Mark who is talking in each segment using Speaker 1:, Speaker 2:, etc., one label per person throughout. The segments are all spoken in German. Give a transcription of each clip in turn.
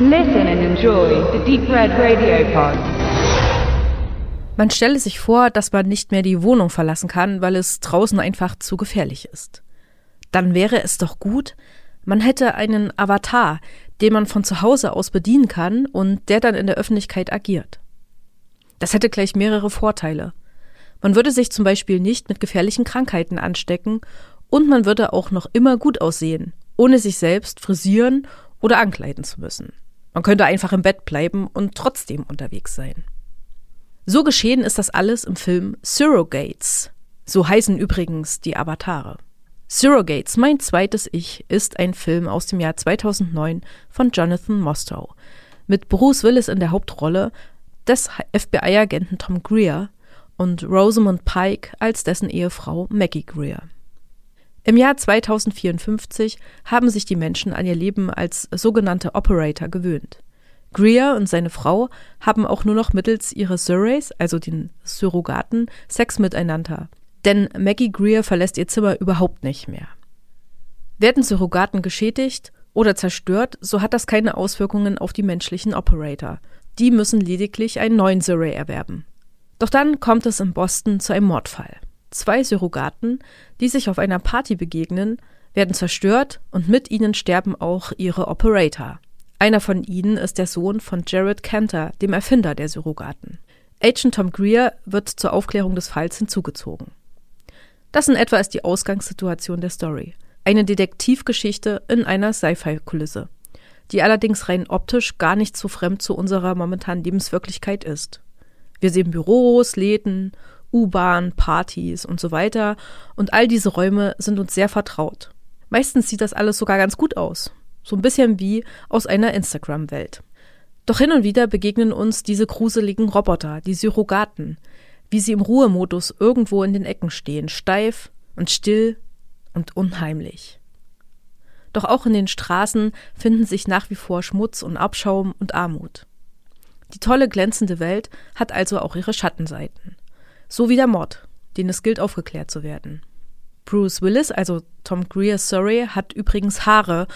Speaker 1: Listen and enjoy the Deep Red Radio Pod.
Speaker 2: Man stelle sich vor, dass man nicht mehr die Wohnung verlassen kann, weil es draußen einfach zu gefährlich ist. Dann wäre es doch gut, man hätte einen Avatar, den man von zu Hause aus bedienen kann und der dann in der Öffentlichkeit agiert. Das hätte gleich mehrere Vorteile. Man würde sich zum Beispiel nicht mit gefährlichen Krankheiten anstecken und man würde auch noch immer gut aussehen, ohne sich selbst frisieren oder ankleiden zu müssen. Man könnte einfach im Bett bleiben und trotzdem unterwegs sein. So geschehen ist das alles im Film Surrogates. So heißen übrigens die Avatare. Surrogates, mein zweites Ich, ist ein Film aus dem Jahr 2009 von Jonathan Mostow mit Bruce Willis in der Hauptrolle, des FBI-Agenten Tom Greer und Rosamund Pike als dessen Ehefrau Maggie Greer. Im Jahr 2054 haben sich die Menschen an ihr Leben als sogenannte Operator gewöhnt. Greer und seine Frau haben auch nur noch mittels ihrer Surreys, also den Surrogaten, Sex miteinander. Denn Maggie Greer verlässt ihr Zimmer überhaupt nicht mehr. Werden Surrogaten geschädigt oder zerstört, so hat das keine Auswirkungen auf die menschlichen Operator. Die müssen lediglich einen neuen Surrey erwerben. Doch dann kommt es in Boston zu einem Mordfall. Zwei Surrogaten, die sich auf einer Party begegnen, werden zerstört und mit ihnen sterben auch ihre Operator. Einer von ihnen ist der Sohn von Jared Cantor, dem Erfinder der Surrogaten. Agent Tom Greer wird zur Aufklärung des Falls hinzugezogen. Das in etwa ist die Ausgangssituation der Story. Eine Detektivgeschichte in einer Sci-Fi-Kulisse, die allerdings rein optisch gar nicht so fremd zu unserer momentanen Lebenswirklichkeit ist. Wir sehen Büros, Läden, U-Bahn, Partys und so weiter, und all diese Räume sind uns sehr vertraut. Meistens sieht das alles sogar ganz gut aus. So ein bisschen wie aus einer Instagram-Welt. Doch hin und wieder begegnen uns diese gruseligen Roboter, die Surrogaten, wie sie im Ruhemodus irgendwo in den Ecken stehen, steif und still und unheimlich. Doch auch in den Straßen finden sich nach wie vor Schmutz und Abschaum und Armut. Die tolle glänzende Welt hat also auch ihre Schattenseiten. So wie der Mord, den es gilt aufgeklärt zu werden. Bruce Willis, also Tom Greer Surrey, hat übrigens Haare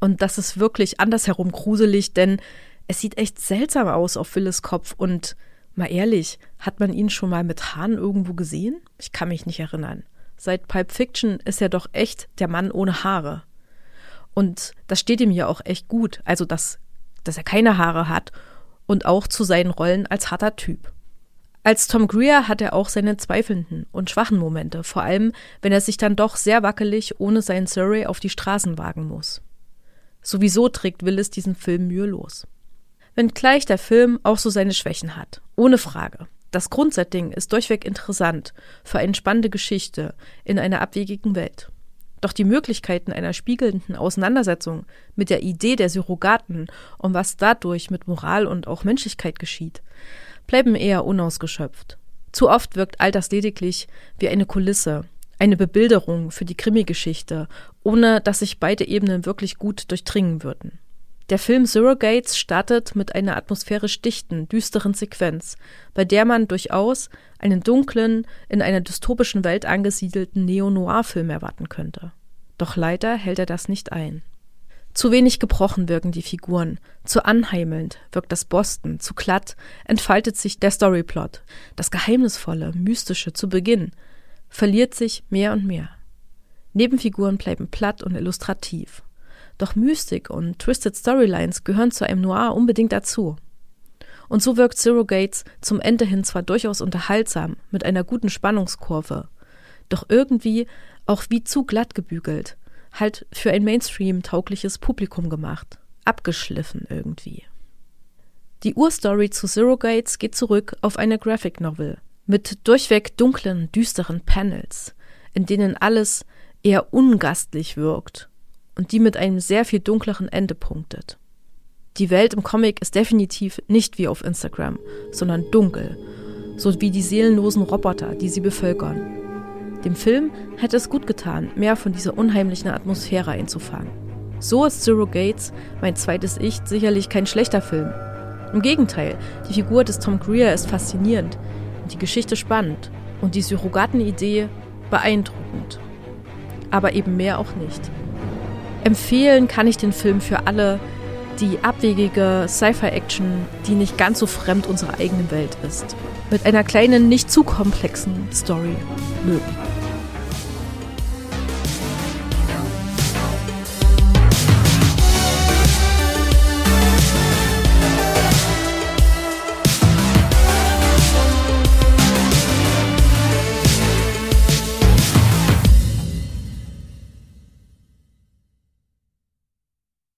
Speaker 2: und das ist wirklich andersherum gruselig, denn es sieht echt seltsam aus auf Willis Kopf. Und mal ehrlich, hat man ihn schon mal mit Haaren irgendwo gesehen? Ich kann mich nicht erinnern. Seit Pulp Fiction ist er doch echt der Mann ohne Haare. Und das steht ihm ja auch echt gut. Also, dass, dass er keine Haare hat und auch zu seinen Rollen als harter Typ. Als Tom Greer hat er auch seine zweifelnden und schwachen Momente, vor allem wenn er sich dann doch sehr wackelig ohne seinen Surrey auf die Straßen wagen muss. Sowieso trägt Willis diesen Film mühelos. Wenngleich der Film auch so seine Schwächen hat, ohne Frage. Das Grundsetting ist durchweg interessant für eine spannende Geschichte in einer abwegigen Welt. Doch die Möglichkeiten einer spiegelnden Auseinandersetzung mit der Idee der Surrogaten und was dadurch mit Moral und auch Menschlichkeit geschieht, bleiben eher unausgeschöpft. Zu oft wirkt all das lediglich wie eine Kulisse, eine Bebilderung für die Krimi-Geschichte, ohne dass sich beide Ebenen wirklich gut durchdringen würden. Der Film Surrogates startet mit einer atmosphärisch dichten, düsteren Sequenz, bei der man durchaus einen dunklen, in einer dystopischen Welt angesiedelten Neo-Noir-Film erwarten könnte. Doch leider hält er das nicht ein. Zu wenig gebrochen wirken die Figuren, zu anheimelnd wirkt das Boston, zu glatt entfaltet sich der Storyplot. Das Geheimnisvolle, Mystische zu Beginn verliert sich mehr und mehr. Nebenfiguren bleiben platt und illustrativ. Doch Mystik und Twisted Storylines gehören zu einem Noir unbedingt dazu. Und so wirkt Zero Gates zum Ende hin zwar durchaus unterhaltsam, mit einer guten Spannungskurve, doch irgendwie auch wie zu glatt gebügelt, halt für ein Mainstream-taugliches Publikum gemacht, abgeschliffen irgendwie. Die Urstory zu Zero Gates geht zurück auf eine Graphic Novel, mit durchweg dunklen, düsteren Panels, in denen alles eher ungastlich wirkt und die mit einem sehr viel dunkleren Ende punktet. Die Welt im Comic ist definitiv nicht wie auf Instagram, sondern dunkel, so wie die seelenlosen Roboter, die sie bevölkern. Dem Film hätte es gut getan, mehr von dieser unheimlichen Atmosphäre einzufangen. So ist Zero Gates, mein zweites Ich, sicherlich kein schlechter Film. Im Gegenteil, die Figur des Tom Greer ist faszinierend, die Geschichte spannend und die Surrogatenidee beeindruckend. Aber eben mehr auch nicht. Empfehlen kann ich den Film für alle, die abwegige Sci-Fi-Action, die nicht ganz so fremd unserer eigenen Welt ist. Mit einer kleinen, nicht zu komplexen Story mögen.